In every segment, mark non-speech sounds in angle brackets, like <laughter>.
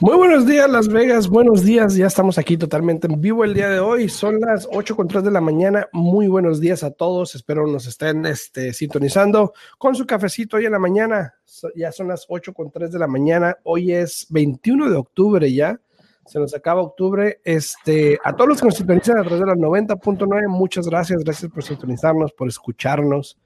Muy buenos días, Las Vegas. Buenos días. Ya estamos aquí totalmente en vivo el día de hoy. Son las 8 con 3 de la mañana. Muy buenos días a todos. Espero nos estén este, sintonizando con su cafecito hoy en la mañana. Ya son las 8 con 3 de la mañana. Hoy es 21 de octubre ya. Se nos acaba octubre. Este, a todos los que nos sintonizan a través de la 90.9, muchas gracias. Gracias por sintonizarnos, por escucharnos,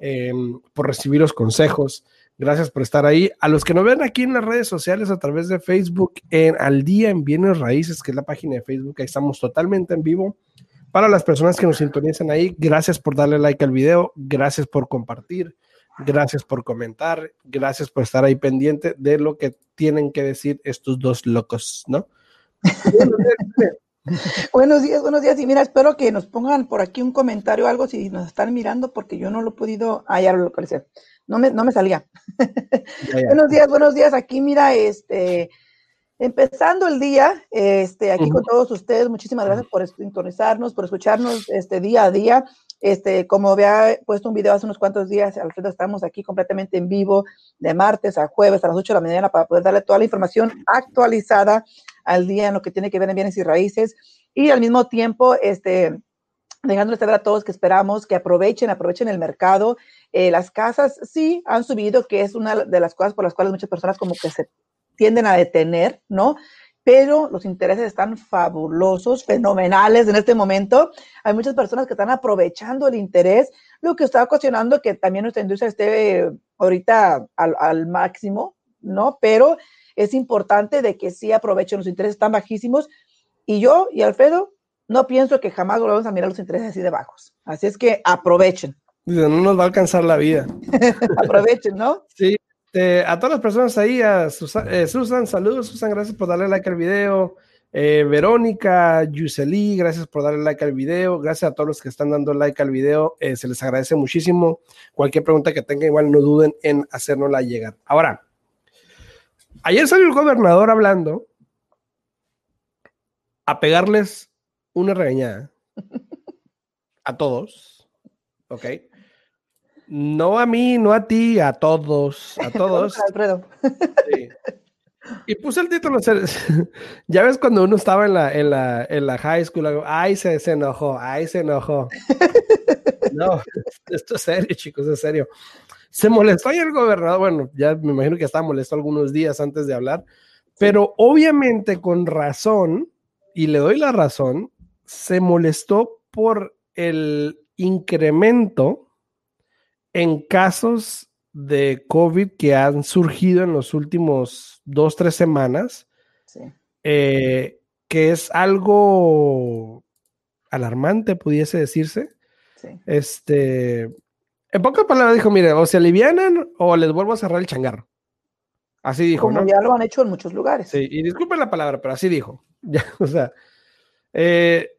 eh, por recibir los consejos. Gracias por estar ahí. A los que nos ven aquí en las redes sociales a través de Facebook, en Al Día en Bienes Raíces, que es la página de Facebook, ahí estamos totalmente en vivo. Para las personas que nos sintonizan ahí, gracias por darle like al video, gracias por compartir, gracias por comentar, gracias por estar ahí pendiente de lo que tienen que decir estos dos locos, ¿no? <laughs> buenos días, buenos días. Y mira, espero que nos pongan por aquí un comentario o algo si nos están mirando, porque yo no lo he podido. Ah, ya lo localicé no me, no me salía. buenos días, buenos días. Aquí, mira, este, empezando el día, este, aquí con todos ustedes, muchísimas gracias por sintonizarnos, por escucharnos este día a día. Este, como había puesto un video hace unos cuantos días, Alfredo, estamos aquí completamente en vivo de martes a jueves a las 8 de la mañana para poder darle toda la información actualizada al día en lo que tiene que ver en bienes y raíces y al mismo tiempo, este, dejándoles saber a todos que esperamos que aprovechen, aprovechen el mercado. Eh, las casas sí han subido, que es una de las cosas por las cuales muchas personas como que se tienden a detener, ¿no? Pero los intereses están fabulosos, fenomenales en este momento. Hay muchas personas que están aprovechando el interés, lo que está ocasionando que también nuestra industria esté ahorita al, al máximo, ¿no? Pero es importante de que sí aprovechen, los intereses están bajísimos. Y yo y Alfredo no pienso que jamás volvamos a mirar los intereses así de bajos. Así es que aprovechen. No nos va a alcanzar la vida. <laughs> aprovechen, ¿no? Sí. a todas las personas ahí, a eh, Susan, saludos, Susan, gracias por darle like al video. Eh, Verónica, Yuseli, gracias por darle like al video. Gracias a todos los que están dando like al video. Eh, se les agradece muchísimo. Cualquier pregunta que tengan, igual no duden en hacérnosla llegar. Ahora, ayer salió el gobernador hablando a pegarles una regañada a todos, ¿ok? No a mí, no a ti, a todos, a <laughs> todos. Alfredo. Y puse el título, <laughs> ya ves cuando uno estaba en la, en la, en la high school, ay, se, se enojó, ay, se enojó. <laughs> No, esto es serio, chicos, es serio. Se molestó ahí el gobernador, bueno, ya me imagino que estaba molesto algunos días antes de hablar, pero obviamente con razón, y le doy la razón, se molestó por el incremento en casos de COVID que han surgido en los últimos dos, tres semanas, eh, que es algo alarmante, pudiese decirse. Este, en pocas palabras dijo, mire, o se alivianan o les vuelvo a cerrar el changarro. Así dijo. Como ya lo han hecho en muchos lugares. Sí, y disculpen la palabra, pero así dijo. <laughs> Ya, o sea, eh,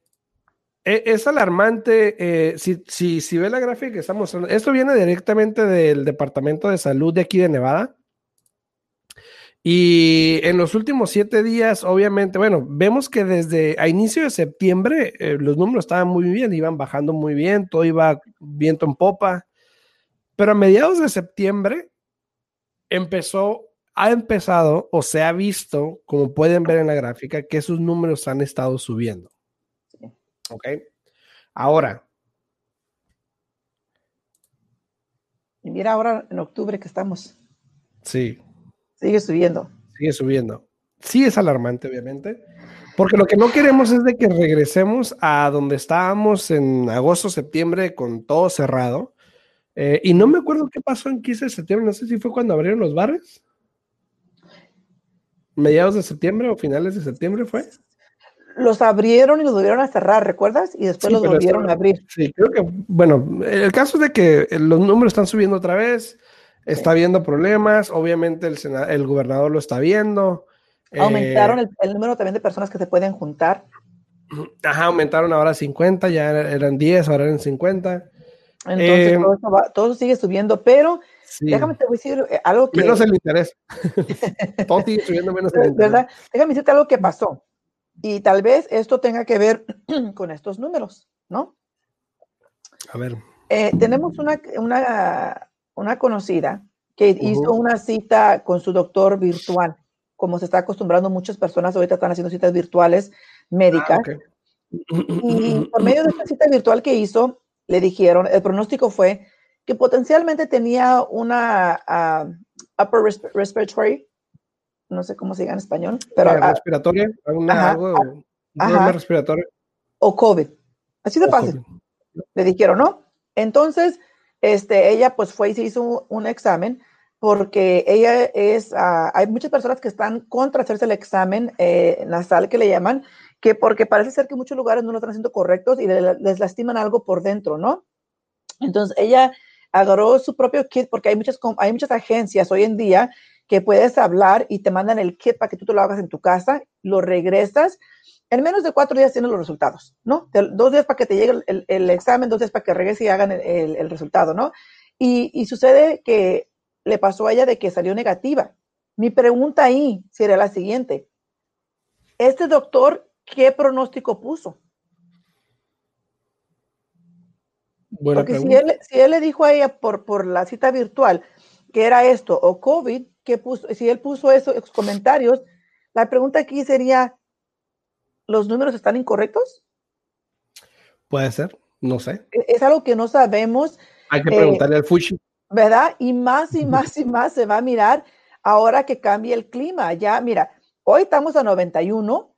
e, es alarmante. Eh, si, si, si, ve la gráfica que estamos mostrando, esto viene directamente del Departamento de Salud de aquí de Nevada. Y en los últimos siete días, obviamente, bueno, vemos que desde a inicio de septiembre eh, los números estaban muy bien, iban bajando muy bien, todo iba viento en popa. Pero a mediados de septiembre empezó, ha empezado o se ha visto, como pueden ver en la gráfica, que esos números han estado subiendo. ¿Ok? Ahora. Y mira ahora en octubre que estamos. Sí. Sigue subiendo. Sigue subiendo. Sí es alarmante, obviamente. Porque lo que no queremos es de que regresemos a donde estábamos en agosto, septiembre, con todo cerrado. Eh, y no me acuerdo qué pasó en 15 de septiembre, no sé si fue cuando abrieron los bares. Mediados de septiembre o finales de septiembre fue los abrieron y los volvieron a cerrar, ¿recuerdas? Y después los volvieron a abrir. Sí, creo que, bueno, el caso es de que los números están subiendo otra vez, está habiendo problemas, obviamente el, el gobernador lo está viendo, Aumentaron el, número también de personas que se pueden juntar. Ajá, aumentaron ahora a 50, ya eran 10, ahora eran 50. Entonces todo, sigue subiendo, pero déjame te decir algo que... Menos el interés. <laughs> sigue subiendo menos el interés. ¿verdad? Déjame decirte algo que pasó. Y tal vez esto tenga que ver <clears throat> con estos números, ¿no? A ver. Eh, tenemos una, una, una, conocida que hizo una cita con su doctor virtual, como se está acostumbrando muchas personas ahorita están haciendo citas virtuales médicas. Ah, y por medio de esta cita virtual que hizo, le dijeron, el pronóstico fue que potencialmente tenía una uh, upper respiratory no sé cómo se diga en español, pero... respiratoria, algo, respiratorio. O COVID. Así de fácil. Le dijeron, ¿no? Entonces, este, ella pues fue y se hizo un, examen porque ella es, ah, hay muchas personas que están contra hacerse el examen eh, nasal que le llaman, que porque parece ser que muchos lugares no lo están haciendo correctos y les lastiman algo por dentro, ¿no? Entonces ella agarró su propio kit porque hay muchas, hay muchas agencias hoy en día que puedes hablar y te mandan el kit para que tú lo hagas en tu casa, lo regresas. En menos de cuatro días tienes los resultados, ¿no? Dos días para que te llegue el, examen, dos días para que regrese y hagan el, resultado, ¿no? Y, sucede que le pasó a ella de que salió negativa. Mi pregunta ahí sería la siguiente. ¿Este doctor qué pronóstico puso? Porque si él, si él, le dijo a ella por, por la cita virtual que era esto o COVID, que puso, si él puso esos comentarios, la pregunta aquí sería, ¿los números están incorrectos? Puede ser, no sé. E, es algo que no sabemos. Hay que preguntarle al Fushi. ¿Verdad? Y más y más y más se va a mirar ahora que cambie el clima. Ya, mira, hoy estamos a 91,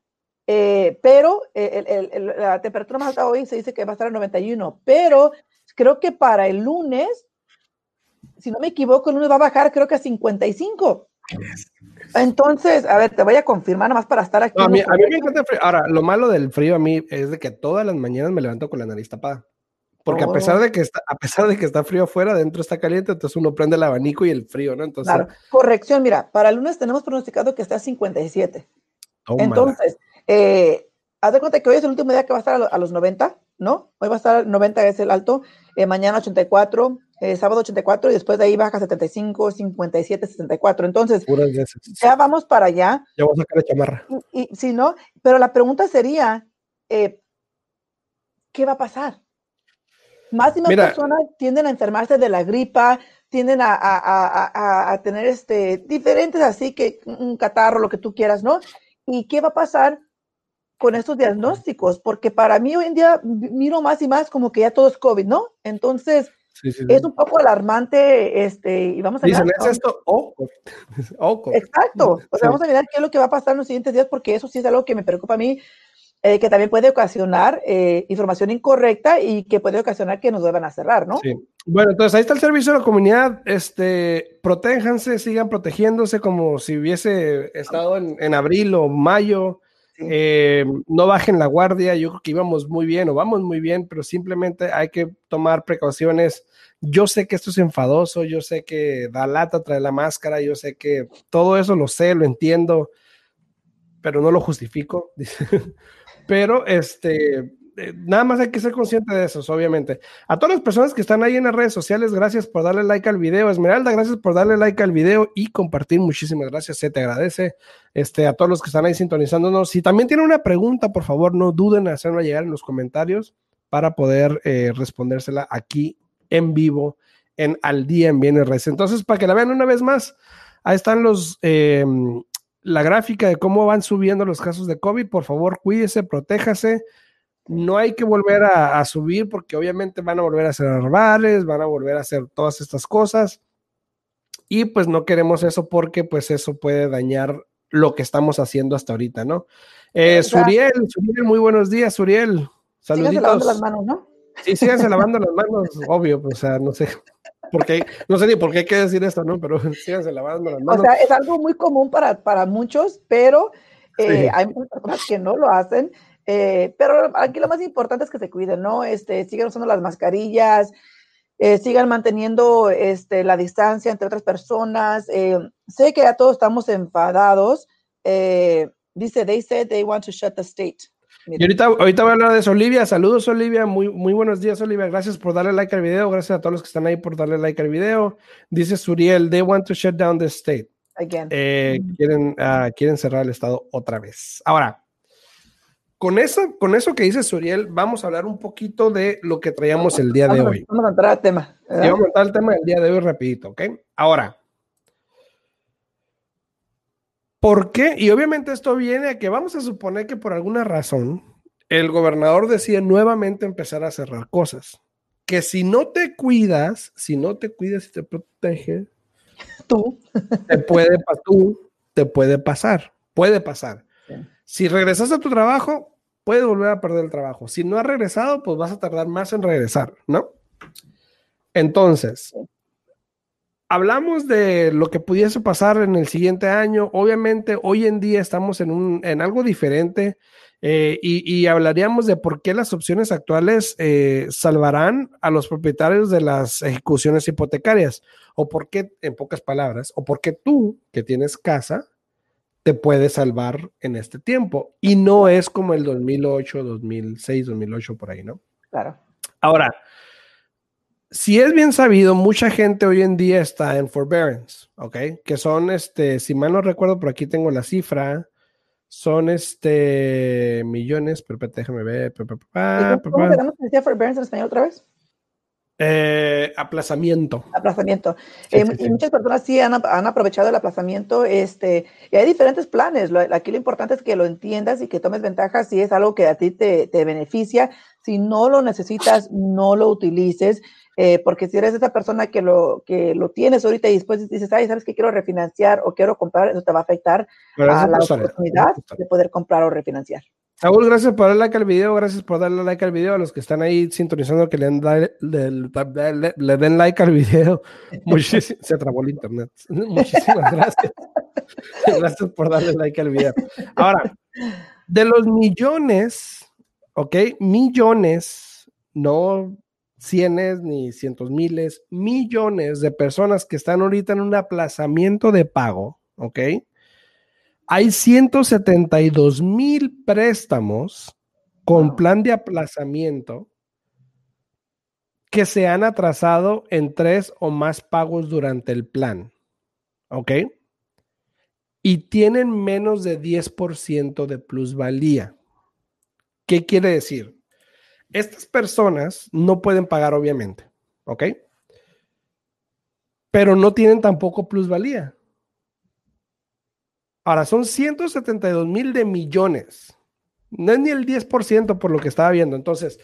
eh, pero eh, la temperatura más alta hoy se dice que va a estar a 91, pero creo que para el lunes si no me equivoco, el lunes va a bajar creo que a 55. Entonces, a ver, te voy a confirmar nada más para estar aquí. a, mí, me encanta el frío. Ahora, lo malo del frío a mí es de que todas las mañanas me levanto con la nariz tapada. Porque a pesar de que está, a pesar de que está frío afuera, dentro está caliente, entonces uno prende el abanico y el frío, ¿no? Entonces, claro. Corrección, mira, para el lunes tenemos pronosticado que está a 57. entonces, eh, haz de cuenta que hoy es el último día que va a estar a, los 90, ¿no? Hoy va a estar 90 es el alto, eh, mañana 84, eh, sábado 84 y después de ahí baja 75, 57, 64. Entonces, ya vamos para allá. Ya vamos a sacar la chamarra. Y, si no, pero la pregunta sería, eh, ¿qué va a pasar? Más y más personas tienden a enfermarse de la gripa, tienden a, a, a, tener este, diferentes así que un catarro, lo que tú quieras, ¿no? ¿Y qué va a pasar con estos diagnósticos? Porque para mí hoy en día miro más y más como que ya todo es COVID, ¿no? Entonces, es un poco alarmante, este, y vamos a Dicen, ¿es esto o <laughs> Exacto, o sea, vamos a mirar qué es lo que va a pasar en los siguientes días, porque eso sí es algo que me preocupa a mí, eh, que también puede ocasionar eh, información incorrecta y que puede ocasionar que nos vuelvan a cerrar, ¿no? Sí. Bueno, entonces ahí está el servicio de la comunidad, este, protéjanse, sigan protegiéndose como si hubiese estado en, en abril o mayo, eh, no bajen la guardia, yo creo que íbamos muy bien o vamos muy bien, pero simplemente hay que tomar precauciones. Yo sé que esto es enfadoso, yo sé que da lata traer la máscara, yo sé que todo eso lo sé, lo entiendo, pero no lo justifico. <laughs> pero este, eh, nada más hay que ser consciente de eso, obviamente. A todas las personas que están ahí en las redes sociales, gracias por darle like al video. Esmeralda, gracias por darle like al video y compartir. Muchísimas gracias, se te agradece. Este, a todos los que están ahí sintonizándonos. Si también tienen una pregunta, por favor, no duden en hacerla llegar en los comentarios para poder eh, respondérsela aquí en vivo en Al Día en Bienes Redes. Entonces, para que la vean una vez más, ahí están los... Em, la gráfica de cómo van subiendo los casos de COVID. Por favor, cuídese, protéjase no hay que volver a, subir porque obviamente van a volver a hacer bares, van a volver a hacer todas estas cosas. Y pues no queremos eso porque pues eso puede dañar lo que estamos haciendo hasta ahorita, ¿no? Eh, Suriel, Suriel, muy buenos días, Suriel. Saluditos. lavando las manos, ¿no? Sí, síganse lavando las manos, <laughs> obvio, pues, o sea, no sé. <laughs> Porque, no sé ni por qué hay que decir esto, ¿no? Pero <laughs> síganse lavando las manos. O sea, es algo muy común para, para muchos, pero eh, hay muchas personas que no lo hacen. Eh, pero aquí lo más importante es que se cuiden, ¿no? Este, sigan usando las mascarillas, eh, sigan manteniendo este, la distancia entre otras personas. Eh, sé que ya todos estamos enfadados, eh, dice, they said they want to shut the state. Y ahorita, ahorita voy a hablar de eso. Olivia, saludos Olivia, muy, muy buenos días Olivia, gracias por darle like al video, gracias a todos los que están ahí por darle like al video. Dice Suriel, they want to shut down the state. Again. Eh, quieren, uh, quieren cerrar el estado otra vez. Ahora, con eso, con eso que dice Suriel, vamos a hablar un poquito de lo que traíamos el día de vamos, hoy. Vamos a entrar al tema. Vamos a entrar al tema del día de hoy rapidito, ¿ok? Ahora, ¿por qué? Y obviamente esto viene a que vamos a suponer que por alguna razón el gobernador decide nuevamente empezar a cerrar cosas. Que si no te cuidas, si no te cuidas y te proteges, tú te puede, tú, te puede pasar, puede pasar. Si regresas a tu trabajo, puedes volver a perder el trabajo. Si no has regresado, pues vas a tardar más en regresar, ¿no? Entonces, hablamos de lo que pudiese pasar en el siguiente año. Obviamente, hoy en día estamos en, un, en algo diferente eh, y, y, hablaríamos de por qué las opciones actuales eh, salvarán a los propietarios de las ejecuciones hipotecarias o por qué, en pocas palabras, o por qué tú que tienes casa te puede salvar en este tiempo. Y no es como el 2008, 2006, 2008, por ahí, ¿no? Claro. Ahora, si es bien sabido, mucha gente hoy en día está en forbearance, ¿ok? Que son, este, si mal no recuerdo, por aquí tengo la cifra, son este millones, pero déjame ver. ¿Cómo tenemos que decir forbearance en español otra vez? Eh, aplazamiento. Aplazamiento. Sí, eh, sí, muchas personas sí han, han, aprovechado el aplazamiento. Este, y hay diferentes planes. Lo, aquí lo importante es que lo entiendas y que tomes ventaja si es algo que a ti te, te beneficia. Si no lo necesitas, no lo utilices. Eh, porque si eres esa persona que lo, que lo tienes ahorita y después dices, ay, sabes que quiero refinanciar o quiero comprar, eso te va a afectar a la oportunidad de poder comprar o refinanciar. Saúl, gracias por darle like al video, gracias por darle like al video, a los que están ahí sintonizando que le den, le, le, le den like al video. <laughs> Muchísimas, se trabó el internet. <laughs> Muchísimas gracias. <laughs> gracias por darle like al video. Ahora, de los millones, ¿ok? Millones, no cienes ni cientos miles, millones de personas que están ahorita en un aplazamiento de pago, ¿ok? Hay 172 mil préstamos con plan de aplazamiento que se han atrasado en tres o más pagos durante el plan. ¿Ok? Y tienen menos de 10% de plusvalía. ¿Qué quiere decir? Estas personas no pueden pagar, obviamente. ¿Ok? Pero no tienen tampoco plusvalía. Ahora, son 172 mil de millones. No es ni el 10% por lo que estaba viendo. Entonces,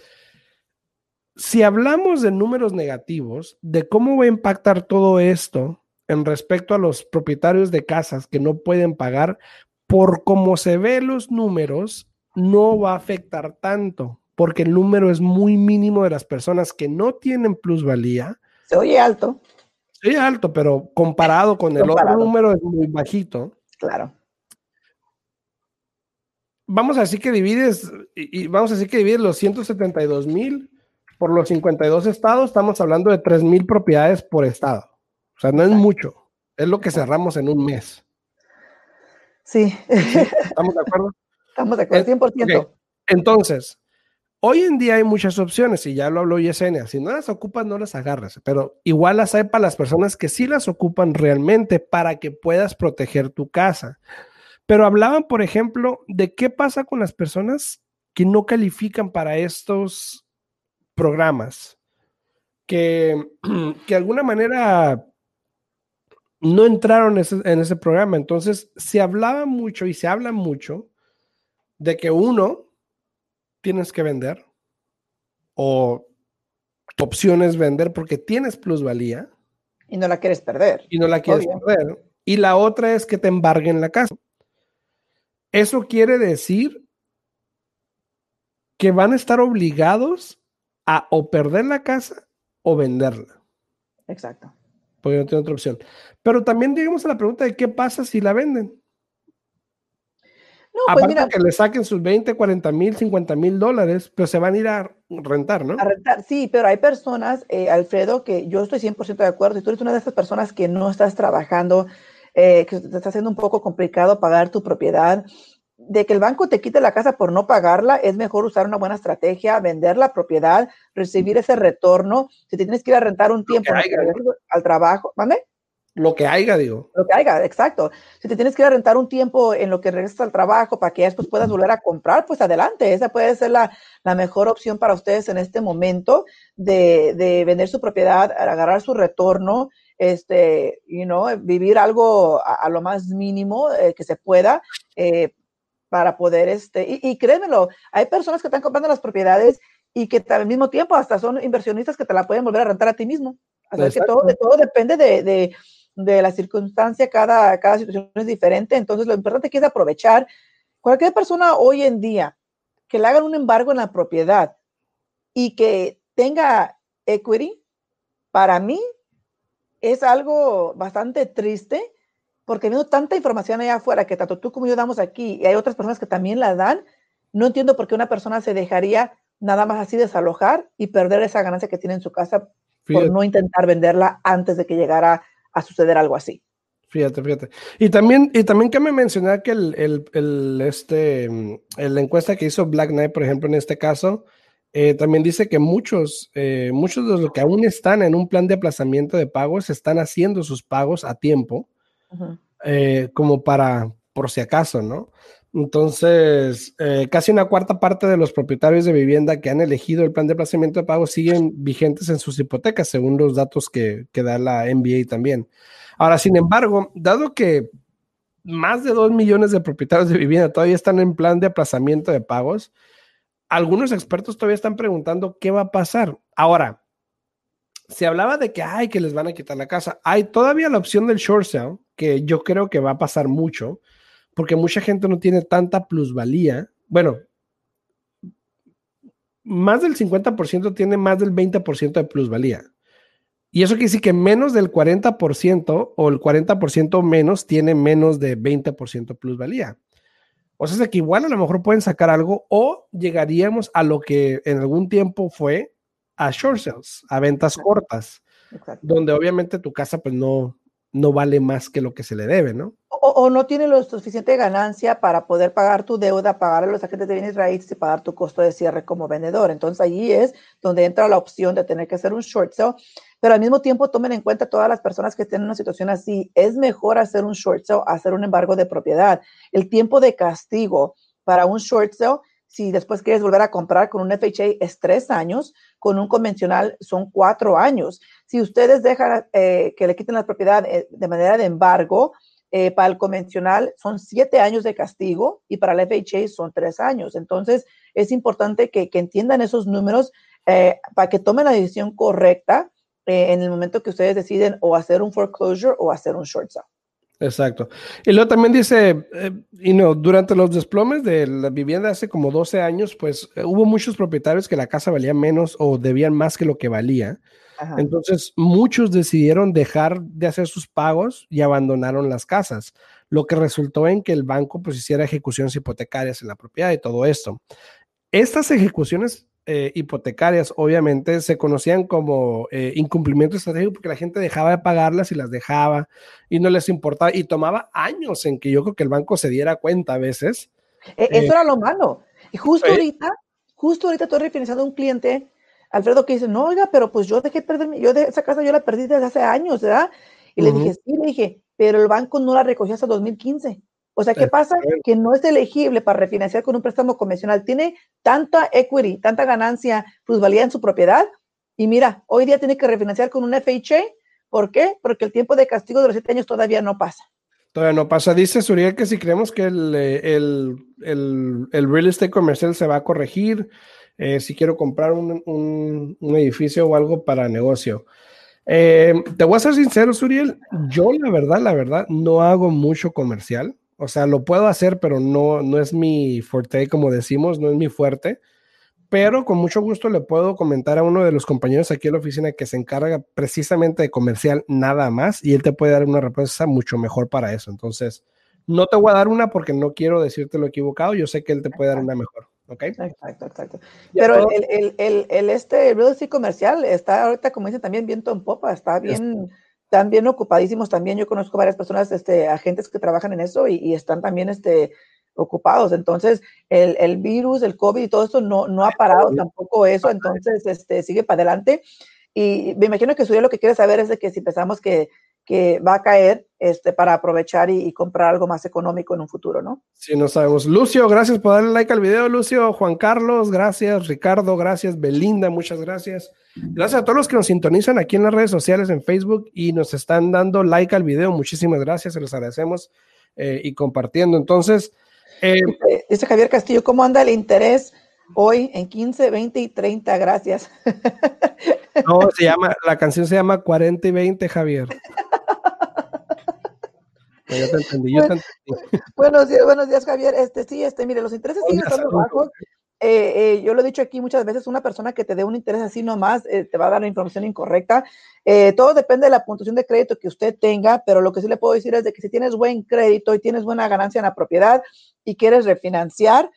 si hablamos de números negativos, de cómo va a impactar todo esto en respecto a los propietarios de casas que no pueden pagar, por cómo se ven los números, no va a afectar tanto, porque el número es muy mínimo de las personas que no tienen plusvalía. Se oye alto. Se oye alto, pero comparado con el comparado. otro número es muy bajito. Claro. Vamos a decir que divides, y vamos a decir que divides los 172 mil por los 52 estados, estamos hablando de 3 mil propiedades por estado. O sea, no es mucho. Es lo que cerramos en un mes. Sí. ¿Estamos de acuerdo? <laughs> Estamos de acuerdo, 100%. Okay. Entonces, hoy en día hay muchas opciones, y ya lo habló Yesenia. Si no las ocupas, no las agarras. Pero igual las hay para las personas que sí las ocupan realmente para que puedas proteger tu casa. Pero hablaban, por ejemplo, de qué pasa con las personas que no califican para estos programas, que, <clears throat> que de alguna manera no entraron en ese, en ese, programa. Entonces, se hablaba mucho y se habla mucho de que uno, tienes que vender o tu opción es vender porque tienes plusvalía. Y no la quieres perder. Y no la quieres Obvio. perder. Y la otra es que te embarguen la casa. Eso quiere decir que van a estar obligados a o perder la casa o venderla. Exacto. Porque no tiene otra opción. Pero también llegamos a la pregunta de qué pasa si la venden. No, pues Aparte mira, que le saquen sus 20, 40 mil, 50 mil dólares, pero se van a ir a rentar, ¿no? A rentar, sí, pero hay personas, eh, Alfredo, que yo estoy 100% de acuerdo. Si tú eres una de esas personas que no estás trabajando, eh, que te está haciendo un poco complicado pagar tu propiedad, de que el banco te quite la casa por no pagarla, es mejor usar una buena estrategia, vender la propiedad, recibir ese retorno. Si te tienes que ir a rentar un tiempo al trabajo, ¿vale? Lo que haya, digo. Lo que haya, exacto. Si te tienes que ir a rentar un tiempo en lo que regresas al trabajo para que después puedas volver a comprar, pues adelante. Esa puede ser la, mejor opción para ustedes en este momento de, vender su propiedad, agarrar su retorno, este, you know, vivir algo a, lo más mínimo eh, que se pueda eh, para poder, este, y, y créemelo, hay personas que están comprando las propiedades y que al mismo tiempo hasta son inversionistas que te la pueden volver a rentar a ti mismo. Así que todo, todo depende de de la circunstancia, cada, cada situación es diferente, entonces lo importante es aprovechar. Cualquier persona hoy en día que le hagan un embargo en la propiedad y que tenga equity, para mí es algo bastante triste porque viendo tanta información allá afuera que tanto tú como yo damos aquí y hay otras personas que también la dan, no entiendo por qué una persona se dejaría nada más así desalojar y perder esa ganancia que tiene en su casa por no intentar venderla antes de que llegara a suceder algo así. Fíjate, fíjate. Y también, y también que me mencionar que el, el, el este, la encuesta que hizo Black Knight, por ejemplo, en este caso, eh, también dice que muchos, eh, muchos de los que aún están en un plan de aplazamiento de pagos están haciendo sus pagos a tiempo, eh, como para, por si acaso, ¿no? Entonces, casi una cuarta parte de los propietarios de vivienda que han elegido el plan de aplazamiento de pagos siguen vigentes en sus hipotecas, según los datos que, que da la NBA también. Ahora, sin embargo, dado que más de dos millones de propietarios de vivienda todavía están en plan de aplazamiento de pagos, algunos expertos todavía están preguntando qué va a pasar. Ahora, se hablaba de que, ay, que les van a quitar la casa. Hay todavía la opción del short sale, que yo creo que va a pasar mucho, porque mucha gente no tiene tanta plusvalía. Bueno, más del 50% tiene más del 20% de plusvalía. Y eso quiere decir que menos del 40% o el 40% menos tiene menos de 20% plusvalía. O sea, es que igual a lo mejor pueden sacar algo o llegaríamos a lo que en algún tiempo fue a short sales, a ventas cortas, donde obviamente tu casa pues no, no vale más que lo que se le debe, ¿no? O, no tiene lo suficiente ganancia para poder pagar tu deuda, pagar a los agentes de bienes raíces y pagar tu costo de cierre como vendedor. Entonces allí es donde entra la opción de tener que hacer un short sale, pero al mismo tiempo tomen en cuenta todas las personas que estén en una situación así. Es mejor hacer un short sale, hacer un embargo de propiedad. El tiempo de castigo para un short sale si después quieres volver a comprar con un FHA es tres años, con un convencional son cuatro años. Si ustedes dejan eh, que le quiten la propiedad eh, de manera de embargo, eh, para el convencional son siete años de castigo y para el FHA son tres años. Entonces, es importante que, que entiendan esos números para que tomen la decisión correcta en el momento que ustedes deciden o hacer un foreclosure o hacer un short sale. Exacto. Y luego también dice, eh, y no, durante los desplomes de la vivienda hace como 12 años, pues eh, hubo muchos propietarios que la casa valía menos o debían más que lo que valía. Entonces, muchos decidieron dejar de hacer sus pagos y abandonaron las casas, lo que resultó en que el banco pues hiciera ejecuciones hipotecarias en la propiedad y todo esto. Estas ejecuciones eh, hipotecarias, obviamente, se conocían como eh, incumplimiento estratégico porque la gente dejaba de pagarlas y las dejaba y no les importaba y tomaba años en que yo creo que el banco se diera cuenta a veces. E, eso eh, era lo malo. Y justo ahorita, justo ahorita estoy refinanciando a un cliente, Alfredo, que dice, no, oiga, pero pues yo dejé perder, yo de esa casa yo la perdí desde hace años, ¿verdad? Y le dije, sí, le dije, pero el banco no la recogió hasta 2015. O sea, ¿qué pasa? Que no es elegible para refinanciar con un préstamo convencional. Tiene tanta equity, tanta ganancia, plusvalía en su propiedad. Y mira, hoy día tiene que refinanciar con un FHA. ¿Por qué? Porque el tiempo de castigo de los siete años todavía no pasa. Todavía no pasa. Dice Suriel que si creemos que el, el, el, real estate comercial se va a corregir, eh, si quiero comprar un, un, un, edificio o algo para negocio. Eh, te voy a ser sincero, Suriel. Yo, la verdad, la verdad, no hago mucho comercial. O sea, lo puedo hacer, pero no, no es mi fuerte, como decimos, no es mi fuerte. Pero con mucho gusto le puedo comentar a uno de los compañeros aquí en la oficina que se encarga precisamente de comercial nada más y él te puede dar una respuesta mucho mejor para eso. Entonces, no te voy a dar una porque no quiero decirte lo equivocado. Yo sé que él te puede dar una mejor. ¿ok? Exacto, exacto. Pero el, el, el, el, este real estate comercial está ahorita, como dicen, también viento en popa, está bien también ocupadísimos también. Yo conozco varias personas, este, agentes que trabajan en eso y, están también este, ocupados. Entonces, el, el, virus, el COVID y todo eso no, no ha parado tampoco eso. Entonces, este, sigue para adelante. Y me imagino que Suya lo que quiere saber es de que si pensamos que que va a caer este, para aprovechar y, comprar algo más económico en un futuro, ¿no? Sí, no sabemos. Lucio, gracias por darle like al video, Lucio. Juan Carlos, gracias. Ricardo, gracias. Belinda, muchas gracias. Gracias a todos los que nos sintonizan aquí en las redes sociales, en Facebook y nos están dando like al video. Muchísimas gracias, se los agradecemos eh, y compartiendo. Entonces, eh, dice Javier Castillo, ¿cómo anda el interés hoy en 15, 20 y 30? Gracias. <laughs> No, se llama, la canción se llama 40 y 20, Javier. Ya te entendí, yo te entendí. Buenos días, buenos días, Javier. Este, sí, este, mire, los intereses siguen estando bajos. Eh, eh, yo lo he dicho aquí muchas veces, una persona que te dé un interés así nomás eh, te va a dar la información incorrecta. todo depende de la puntuación de crédito que usted tenga, pero lo que sí le puedo decir es de que si tienes buen crédito y tienes buena ganancia en la propiedad y quieres refinanciar,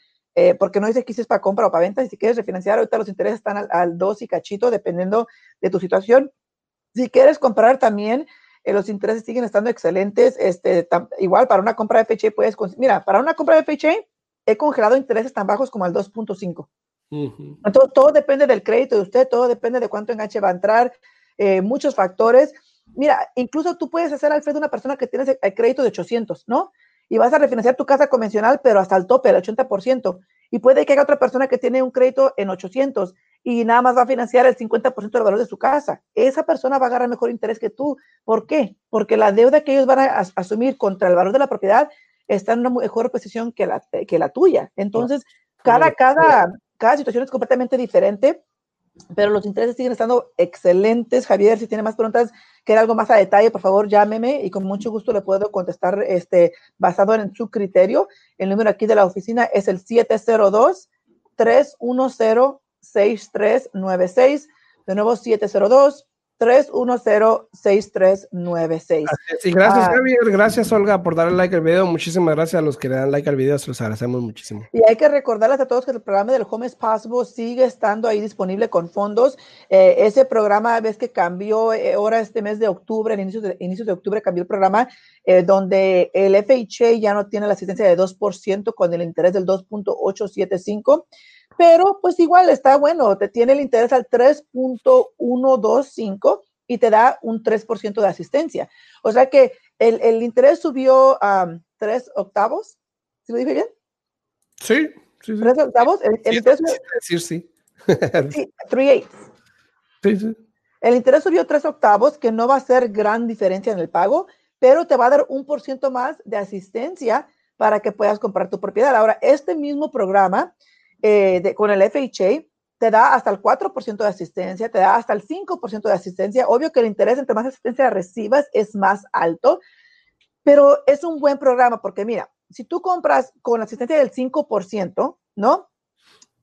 porque no dice que si es para compra o para venta, y si quieres refinanciar, ahorita los intereses están al, al 2 y cachito, dependiendo de tu situación. Si quieres comprar también, eh, los intereses siguen estando excelentes. Este, igual para una compra de FHA puedes, mira, para una compra de FHA he congelado intereses tan bajos como al 2.5. Entonces, todo depende del crédito de usted, todo depende de cuánto enganche va a entrar, eh, muchos factores. Mira, incluso tú puedes hacer, Alfredo, una persona que tiene el crédito de 800, ¿no? Y vas a refinanciar tu casa convencional, pero hasta el tope, el 80%. Y puede que haya otra persona que tiene un crédito en 800 y nada más va a financiar el 50% del valor de su casa. Esa persona va a agarrar mejor interés que tú. ¿Por qué? Porque la deuda que ellos van a asumir contra el valor de la propiedad está en una mejor posición que la, que la tuya. Entonces, cada, cada, cada situación es completamente diferente, pero los intereses siguen estando excelentes. Javier, si tiene más preguntas, quiere algo más a detalle, por favor, llámeme y con mucho gusto le puedo contestar este, basado en su criterio. El número aquí de la oficina es el 702 310 6396. De nuevo, 702 310-6396. Sí, gracias, ah. Javier. Gracias, Olga, por darle like al video. Muchísimas gracias a los que le dan like al video. Se los agradecemos muchísimo. Y hay que recordarles a todos que el programa del Home is Possible sigue estando ahí disponible con fondos. Eh, ese programa, ves que cambió eh, ahora este mes de octubre, en inicios de, inicios de octubre cambió el programa, eh, donde el FHA ya no tiene la asistencia de 2% con el interés del 2.875 pero pues igual está bueno, te tiene el interés al 3.125 y te da un 3% de asistencia. O sea que el, el interés subió a 3 octavos. ¿Sí lo dije bien? Sí, sí, sí. ¿3 octavos? El, el interés sí, sí. sí, <laughs> 3 eighths. Sí, sí. El interés subió 3 octavos, que no va a ser gran diferencia en el pago, pero te va a dar un por ciento más de asistencia para que puedas comprar tu propiedad. Ahora, este mismo programa eh, con el FHA, te da hasta el 4% de asistencia, te da hasta el 5% de asistencia. Obvio que el interés entre más asistencia recibas es más alto, pero es un buen programa porque mira, si tú compras con asistencia del 5%, ¿no?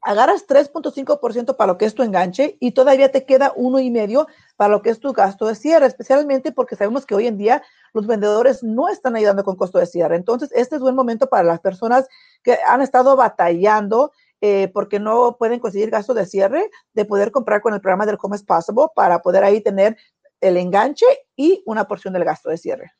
Agarras 3.5% para lo que es tu enganche y todavía te queda uno y medio para lo que es tu gasto de cierre, especialmente porque sabemos que hoy en día los vendedores no están ayudando con costo de cierre. Entonces, este es buen momento para las personas que han estado batallando eh, porque no pueden conseguir gasto de cierre, de poder comprar con el programa del Home is Possible para poder ahí tener el enganche y una porción del gasto de cierre.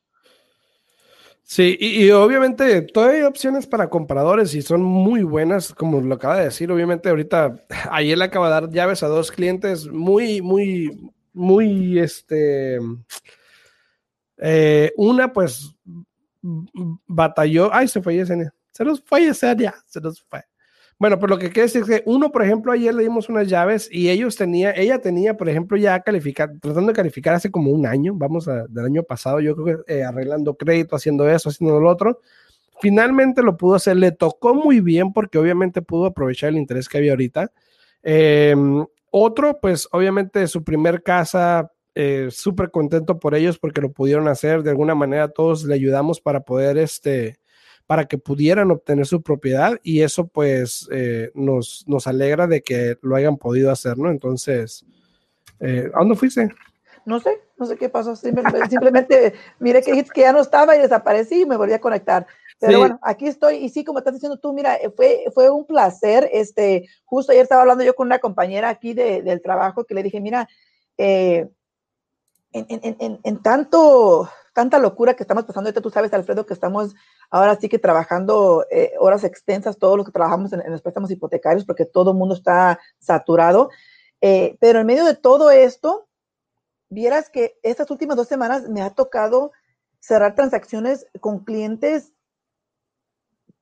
Sí, y, obviamente todavía hay opciones para compradores y son muy buenas, como lo acaba de decir. Obviamente, ahorita <laughs> ayer le acaba de dar llaves a dos clientes muy, muy, muy, este, eh, una pues batalló, ay, se fue Yesenia, se nos fue Yesenia, se nos fue. Bueno, pero lo que quiere decir es que uno, por ejemplo, ayer le dimos unas llaves y ellos tenía, ella tenía, por ejemplo, ya calificar, tratando de calificar hace como un año, vamos a, del año pasado, yo creo que eh, arreglando crédito, haciendo eso, haciendo lo otro. Finalmente lo pudo hacer, le tocó muy bien porque obviamente pudo aprovechar el interés que había ahorita. Em, otro, pues obviamente su primer casa, eh, súper contento por ellos porque lo pudieron hacer. De alguna manera todos le ayudamos para poder este, para que pudieran obtener su propiedad y eso pues eh, nos, nos alegra de que lo hayan podido hacer, ¿no? Entonces, eh, ¿a dónde fuiste? No sé, no sé qué pasó. Simplemente, mire que, que ya no estaba y desaparecí y me volví a conectar. Pero bueno, aquí estoy y sí, como estás diciendo tú, mira, fue, fue un placer. Este, justo ayer estaba hablando yo con una compañera aquí de, del trabajo que le dije, mira, eh, en, tanto, tanta locura que estamos pasando, ahorita tú sabes, Alfredo, que estamos ahora sí que trabajando eh, horas extensas, todos los que trabajamos en, los préstamos hipotecarios, porque todo el mundo está saturado. Eh, pero en medio de todo esto, vieras que estas últimas dos semanas me ha tocado cerrar transacciones con clientes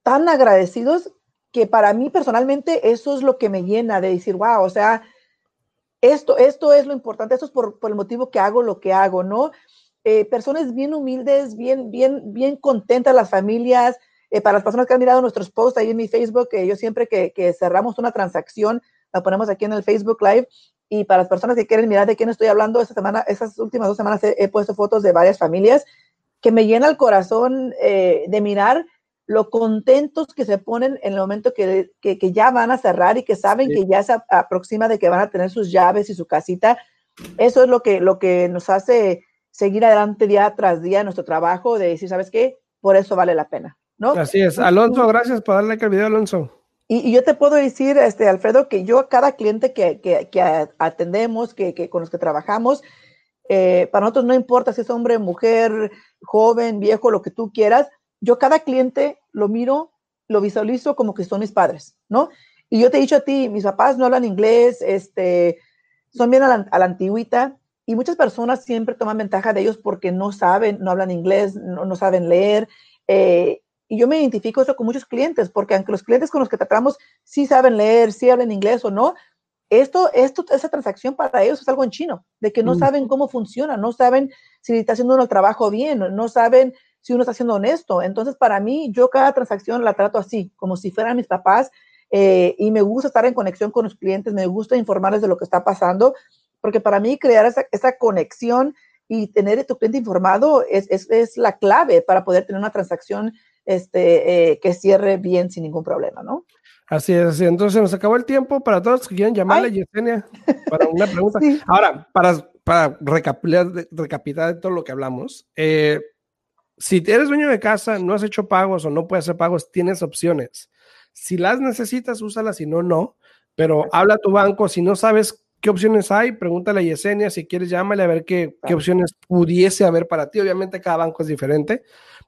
tan agradecidos que para mí personalmente eso es lo que me llena de decir, wow, o sea, esto, esto es lo importante, esto es por, el motivo que hago lo que hago, ¿no? Eh, personas bien humildes, bien, bien, bien contentas, las familias, eh, para las personas que han mirado nuestros posts ahí en mi Facebook, que yo siempre que, que, cerramos una transacción, la ponemos aquí en el Facebook Live, y para las personas que quieren mirar de quién estoy hablando, esta semana, esas últimas dos semanas he, puesto fotos de varias familias que me llena el corazón eh, de mirar lo contentos que se ponen en el momento que, que, ya van a cerrar y que saben que ya se aproxima de que van a tener sus llaves y su casita. Eso es lo que, lo que nos hace seguir adelante día tras día nuestro trabajo, de decir, ¿sabes qué? Por eso vale la pena, ¿no? Así es. Alonso, gracias por darle like al video, Alonso. Y, yo te puedo decir, este, Alfredo, que yo cada cliente que, que, que atendemos, que, que, con los que trabajamos, eh, para nosotros no importa si es hombre, mujer, joven, viejo, lo que tú quieras, yo cada cliente lo miro, lo visualizo como que son mis padres, ¿no? Y yo te he dicho a ti, mis papás no hablan inglés, este, son bien a la, antigüita, y muchas personas siempre toman ventaja de ellos porque no saben, no hablan inglés, no, saben leer. Eh, y yo me identifico eso con muchos clientes, porque aunque los clientes con los que tratamos sí saben leer, sí hablan inglés o no, esto, esto, esa transacción para ellos es algo en chino, de que no saben cómo funciona, no saben si está haciendo uno el trabajo bien, no saben si uno está siendo honesto. Entonces, para mí, yo cada transacción la trato así, como si fueran mis papás, eh, y me gusta estar en conexión con los clientes, me gusta informarles de lo que está pasando, porque para mí crear esa, esa conexión y tener a tu cliente informado es, es, es, la clave para poder tener una transacción este, eh, que cierre bien sin ningún problema, ¿no? Así es, así. Entonces nos acabó el tiempo para todos que quieran llamarle a Yesenia <laughs> para una pregunta. Ahora, para, para recapitular, recapitular todo lo que hablamos, eh, si eres dueño de casa, no has hecho pagos o no puedes hacer pagos, tienes opciones. Si las necesitas, úsalas, si no, no. Pero habla a tu banco, si no sabes qué opciones hay, pregúntale a Yesenia, si quieres llámale a ver qué, qué opciones pudiese haber para ti. Obviamente cada banco es diferente,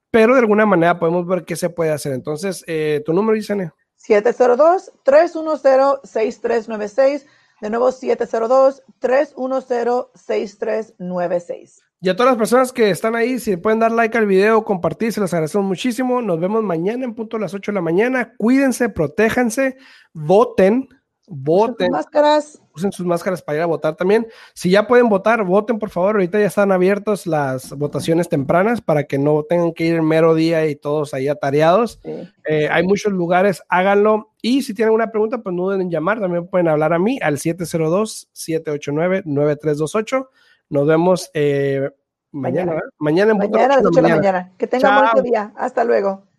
pero de alguna manera podemos ver qué se puede hacer. Entonces, eh, tu número, Yesenia. 702-310-6396. De nuevo, 702-310-6396. Y a todas las personas que están ahí, si pueden dar like al video, compartir, se los agradecemos muchísimo. Nos vemos mañana en punto a las 8 de la mañana. Cuídense, protéjanse, voten, voten. Usen sus máscaras. Usen sus máscaras para ir a votar también. Si ya pueden votar, voten por favor. Ahorita ya están abiertos las votaciones tempranas para que no tengan que ir el mero día y todos ahí atareados. Eh, hay muchos lugares, háganlo. Y si tienen alguna pregunta, pues no duden en llamar. También pueden hablar a mí al 702-789-9328. Nos vemos eh, mañana, mañana, mañana, en mañana a las 8 de la mañana. Que tengan buen día. Hasta luego.